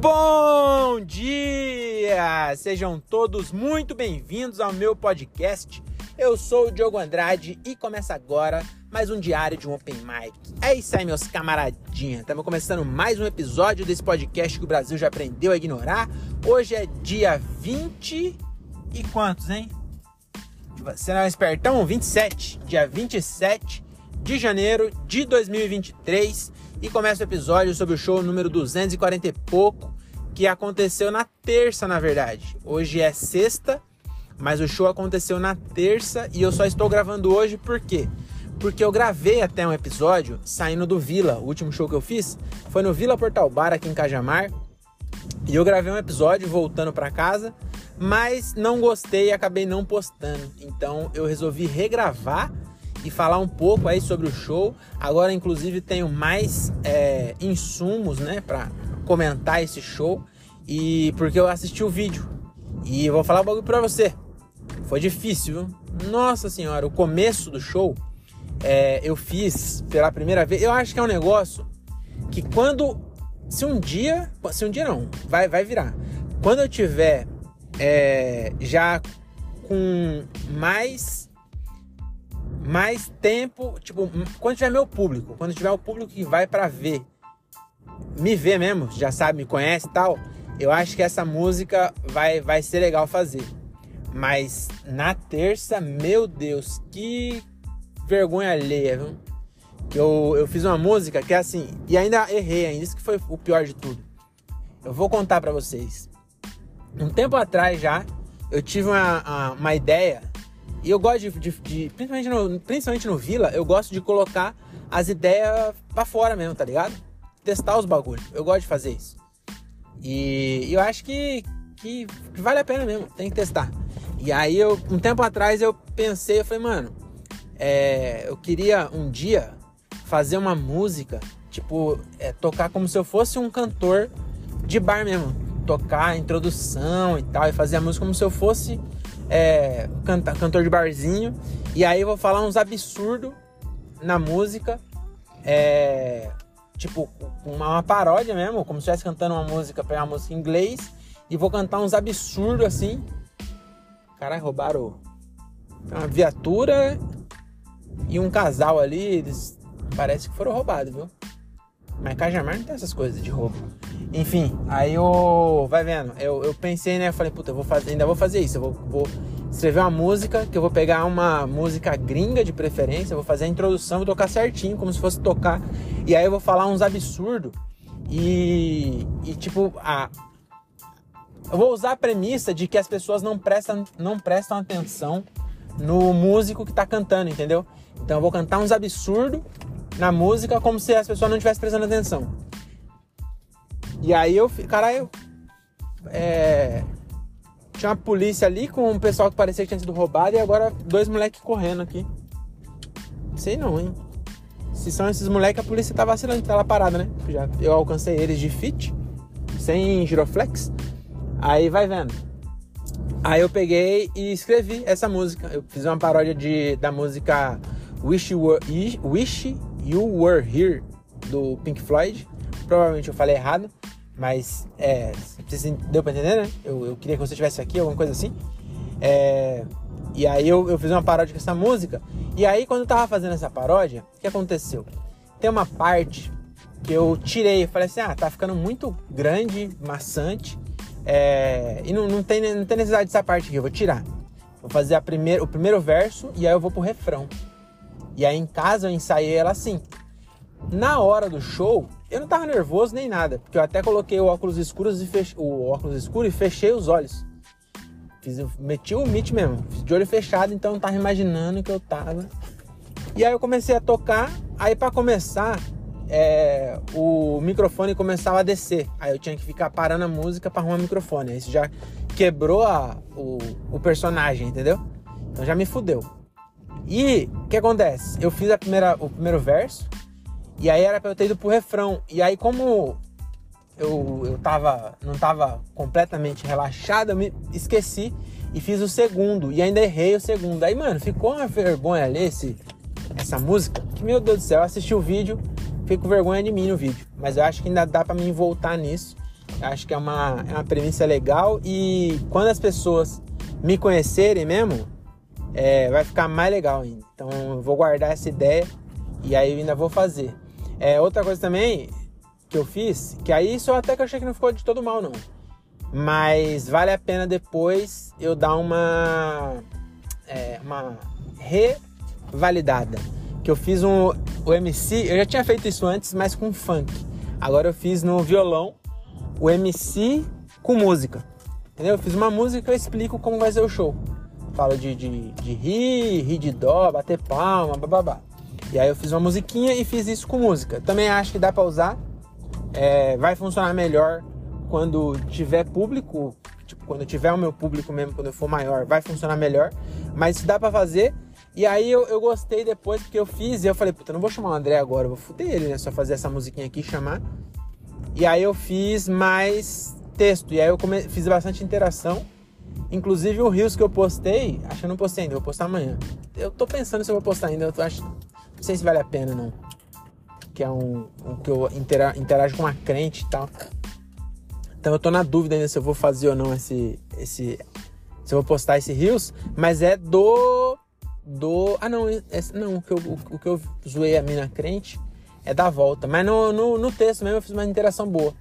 Bom dia! Sejam todos muito bem-vindos ao meu podcast. Eu sou o Diogo Andrade e começa agora mais um diário de um Open Mic. É isso aí, meus camaradinhos. Estamos começando mais um episódio desse podcast que o Brasil já aprendeu a ignorar. Hoje é dia 20 e quantos, hein? Você não é um espertão? 27. Dia 27 de janeiro de 2023 e começa o episódio sobre o show número 240 e pouco, que aconteceu na terça, na verdade. Hoje é sexta, mas o show aconteceu na terça e eu só estou gravando hoje por quê? Porque eu gravei até um episódio saindo do Vila. O último show que eu fiz foi no Vila Portal Bar aqui em Cajamar. E eu gravei um episódio voltando para casa, mas não gostei e acabei não postando. Então eu resolvi regravar e falar um pouco aí sobre o show. Agora, inclusive, tenho mais é, insumos, né, para comentar esse show e porque eu assisti o vídeo e vou falar um bagulho pra você. Foi difícil, viu? Nossa senhora, o começo do show é, eu fiz pela primeira vez. Eu acho que é um negócio que quando. Se um dia. Se um dia não, vai, vai virar. Quando eu tiver é, já com mais mais tempo, tipo, quando tiver meu público, quando tiver o público que vai para ver, me ver mesmo, já sabe, me conhece e tal, eu acho que essa música vai, vai ser legal fazer. Mas na terça, meu Deus, que vergonha alheia, viu? Eu, eu fiz uma música que é assim, e ainda errei, ainda isso que foi o pior de tudo. Eu vou contar para vocês. Um tempo atrás já, eu tive uma, uma ideia e eu gosto de, de, de, principalmente, no, principalmente no Vila, eu gosto de colocar as ideias para fora mesmo, tá ligado? Testar os bagulhos. Eu gosto de fazer isso. E eu acho que, que, que, vale a pena mesmo, tem que testar. E aí eu, um tempo atrás eu pensei, eu falei, mano, é, eu queria um dia fazer uma música, tipo, é, tocar como se eu fosse um cantor de bar mesmo. Tocar a introdução e tal, e fazer a música como se eu fosse é, canta, cantor de barzinho. E aí eu vou falar uns absurdos na música. É, tipo, uma, uma, paródia mesmo, como se estivesse cantando uma música, pegar uma música em inglês. E vou cantar uns absurdos assim. Caralho, roubaram uma viatura e um casal ali. Eles parece que foram roubados, viu? Mas Cajamar não tem essas coisas de roubo. Enfim, aí eu. Vai vendo. Eu, eu pensei, né? Eu falei, puta, eu vou fazer, ainda vou fazer isso. Eu vou, vou escrever uma música, que eu vou pegar uma música gringa de preferência, eu vou fazer a introdução, vou tocar certinho, como se fosse tocar. E aí eu vou falar uns absurdos. E, e tipo, a, eu vou usar a premissa de que as pessoas não prestam, não prestam atenção no músico que tá cantando, entendeu? Então eu vou cantar uns absurdos na música como se as pessoas não estivessem prestando atenção. E aí eu, caralho, é, tinha uma polícia ali com um pessoal que parecia que tinha sido roubado e agora dois moleques correndo aqui. Sei não, hein? Se são esses moleques, a polícia tá vacilando, tá lá parada, né? Já eu alcancei eles de fit, sem giroflex. Aí vai vendo. Aí eu peguei e escrevi essa música. Eu fiz uma paródia de, da música Wish You Were, Wish you Were Here do Pink Floyd. Provavelmente eu falei errado. Mas, é, deu pra entender, né? Eu, eu queria que você estivesse aqui, alguma coisa assim. É, e aí eu, eu fiz uma paródia com essa música. E aí, quando eu tava fazendo essa paródia, o que aconteceu? Tem uma parte que eu tirei. Eu falei assim: ah, tá ficando muito grande, maçante. É, e não, não, tem, não tem necessidade dessa parte aqui, eu vou tirar. Vou fazer a primeir, o primeiro verso e aí eu vou pro refrão. E aí em casa eu ensaiei ela assim. Na hora do show, eu não tava nervoso nem nada, porque eu até coloquei o óculos escuros e fech... o óculos escuro e fechei os olhos. Fiz, meti o mit mesmo, de olho fechado, então eu tava imaginando que eu tava. E aí eu comecei a tocar, aí para começar, é, o microfone começava a descer. Aí eu tinha que ficar parando a música para arrumar o microfone. Isso já quebrou a, o, o personagem, entendeu? Então já me fudeu. E o que acontece? Eu fiz a primeira, o primeiro verso, e aí era pra eu ter ido pro refrão. E aí, como eu, eu tava, não tava completamente relaxado, eu me esqueci e fiz o segundo. E ainda errei o segundo. Aí, mano, ficou uma vergonha ali esse, essa música. Que, meu Deus do céu, eu assisti o vídeo, fico com vergonha de mim no vídeo. Mas eu acho que ainda dá pra mim voltar nisso. Acho que é uma, é uma premissa legal e quando as pessoas me conhecerem mesmo, é, vai ficar mais legal ainda. Então eu vou guardar essa ideia e aí eu ainda vou fazer. É, outra coisa também que eu fiz, que aí isso até que eu achei que não ficou de todo mal não. Mas vale a pena depois eu dar uma, é, uma revalidada. Que eu fiz um, o MC, eu já tinha feito isso antes, mas com funk. Agora eu fiz no violão o MC com música. Entendeu? Eu fiz uma música e eu explico como vai ser o show. Falo de, de, de rir, rir de dó, bater palma, bababá. E aí eu fiz uma musiquinha e fiz isso com música. Também acho que dá pra usar. É, vai funcionar melhor quando tiver público. Tipo, quando tiver o meu público mesmo, quando eu for maior, vai funcionar melhor. Mas isso dá pra fazer. E aí eu, eu gostei depois, porque eu fiz e eu falei, puta, não vou chamar o André agora, eu vou fuder ele, né? Só fazer essa musiquinha aqui e chamar. E aí eu fiz mais texto. E aí eu come... fiz bastante interação. Inclusive o Rios que eu postei, acho que eu não postei ainda, vou postar amanhã. Eu tô pensando se eu vou postar ainda, eu tô acho, não sei se vale a pena não. Que é um, um que eu intera, interajo com uma crente e tal. Então eu tô na dúvida ainda se eu vou fazer ou não esse esse se eu vou postar esse Rios, mas é do do ah não, esse, não, o que eu o, o que eu zoei a mina crente é da volta, mas no, no, no texto mesmo eu fiz uma interação boa.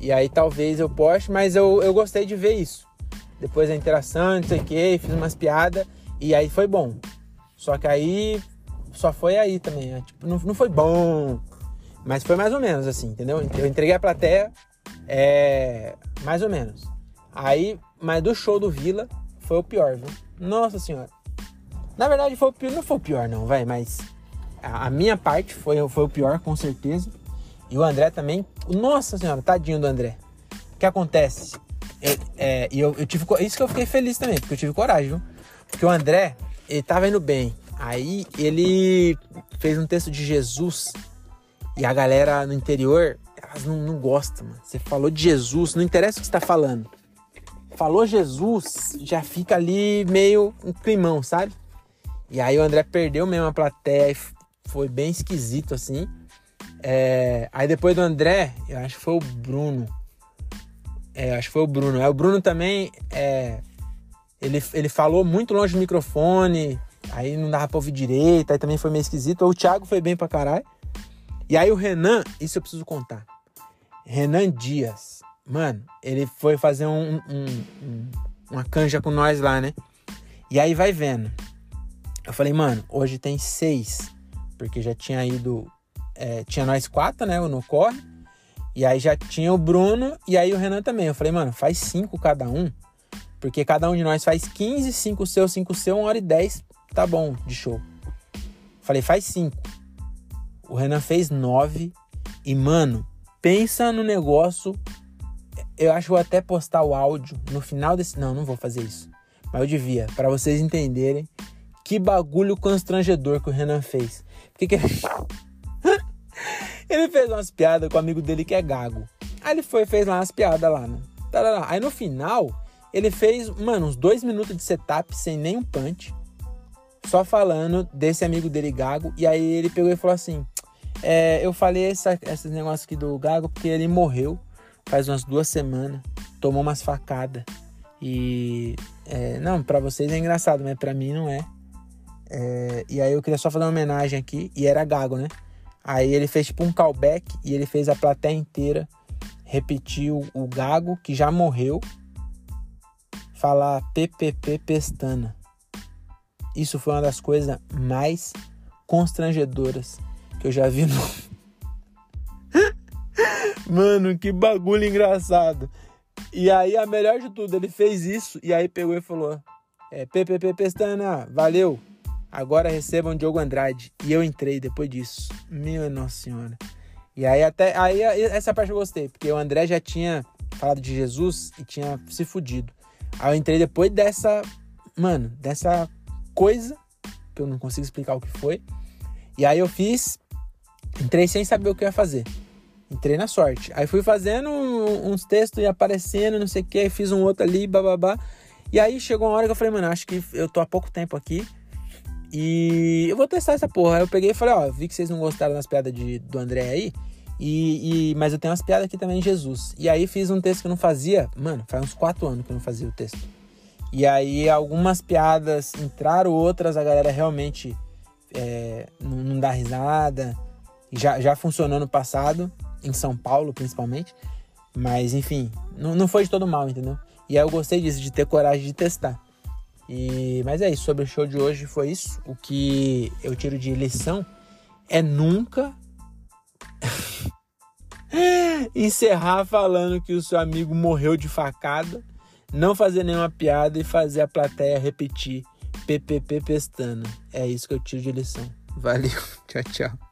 E aí talvez eu poste, mas eu, eu gostei de ver isso. Depois a interação, não sei o que, fiz umas piadas e aí foi bom. Só que aí só foi aí também. Né? Tipo, não, não foi bom, mas foi mais ou menos assim, entendeu? Eu entreguei a plateia, é, mais ou menos. Aí, mas do show do Vila foi o pior, viu? Nossa senhora. Na verdade, foi o pior, não foi o pior, não, vai, mas a, minha parte foi, foi o pior, com certeza. E o André também. Nossa senhora, tadinho do André. O que acontece? Eu, é, eu, eu tive. Isso que eu fiquei feliz também, porque eu tive coragem, viu? Porque o André, ele tava indo bem. Aí ele fez um texto de Jesus. E a galera no interior, elas não, não gostam, mano. Você falou de Jesus, não interessa o que você tá falando. Falou Jesus, já fica ali meio um climão, sabe? E aí o André perdeu mesmo a plateia, foi bem esquisito assim. É, aí depois do André, eu acho que foi o Bruno. É, acho que foi o Bruno. Aí o Bruno também, é, ele, ele falou muito longe do microfone, aí não dava pra ouvir direito, aí também foi meio esquisito. O Thiago foi bem pra caralho. E aí o Renan, isso eu preciso contar. Renan Dias, mano, ele foi fazer um, um, um, uma canja com nós lá, né? E aí vai vendo. Eu falei, mano, hoje tem seis, porque já tinha ido é, tinha nós quatro, né? No corre. E aí já tinha o Bruno e aí o Renan também. Eu falei, mano, faz cinco cada um. Porque cada um de nós faz 15, 5 seu, 5 seu, 1 hora e 10. Tá bom, de show. Falei, faz cinco. O Renan fez nove. E, mano, pensa no negócio. Eu acho que vou até postar o áudio no final desse. Não, não vou fazer isso. Mas eu devia, para vocês entenderem que bagulho constrangedor que o Renan fez. Que. Ele fez umas piadas com o amigo dele que é gago. Aí ele foi fez lá umas piadas lá, né? Aí no final, ele fez, mano, uns dois minutos de setup sem nenhum punch. Só falando desse amigo dele gago. E aí ele pegou e falou assim: é, Eu falei essa, esses negócios aqui do gago porque ele morreu faz umas duas semanas. Tomou umas facadas. E. É, não, para vocês é engraçado, mas para mim não é. é. E aí eu queria só fazer uma homenagem aqui. E era gago, né? Aí ele fez tipo um callback e ele fez a plateia inteira repetir o, o gago que já morreu falar PPP pestana. Isso foi uma das coisas mais constrangedoras que eu já vi no Mano, que bagulho engraçado. E aí a melhor de tudo, ele fez isso e aí pegou e falou: é, PPP pestana, valeu. Agora recebam Diogo Andrade. E eu entrei depois disso. Meu Nossa Senhora. E aí até. Aí essa parte eu gostei, porque o André já tinha falado de Jesus e tinha se fudido. Aí eu entrei depois dessa. Mano, dessa coisa, que eu não consigo explicar o que foi. E aí eu fiz. Entrei sem saber o que ia fazer. Entrei na sorte. Aí fui fazendo uns textos e aparecendo, não sei o que. Fiz um outro ali, bababá. E aí chegou uma hora que eu falei, mano, acho que eu tô há pouco tempo aqui. E eu vou testar essa porra. Aí eu peguei e falei, ó, vi que vocês não gostaram das piadas de, do André aí. E, e, mas eu tenho umas piadas aqui também em Jesus. E aí fiz um texto que eu não fazia. Mano, faz uns quatro anos que eu não fazia o texto. E aí algumas piadas entraram, outras a galera realmente é, não, dá risada. Já, já funcionou no passado, em São Paulo principalmente. Mas enfim, não, não foi de todo mal, entendeu? E aí eu gostei disso, de ter coragem de testar. E, mas é isso, sobre o show de hoje foi isso. O que eu tiro de lição é nunca encerrar falando que o seu amigo morreu de facada, não fazer nenhuma piada e fazer a plateia repetir PPP pestana. É isso que eu tiro de lição. Valeu, tchau, tchau.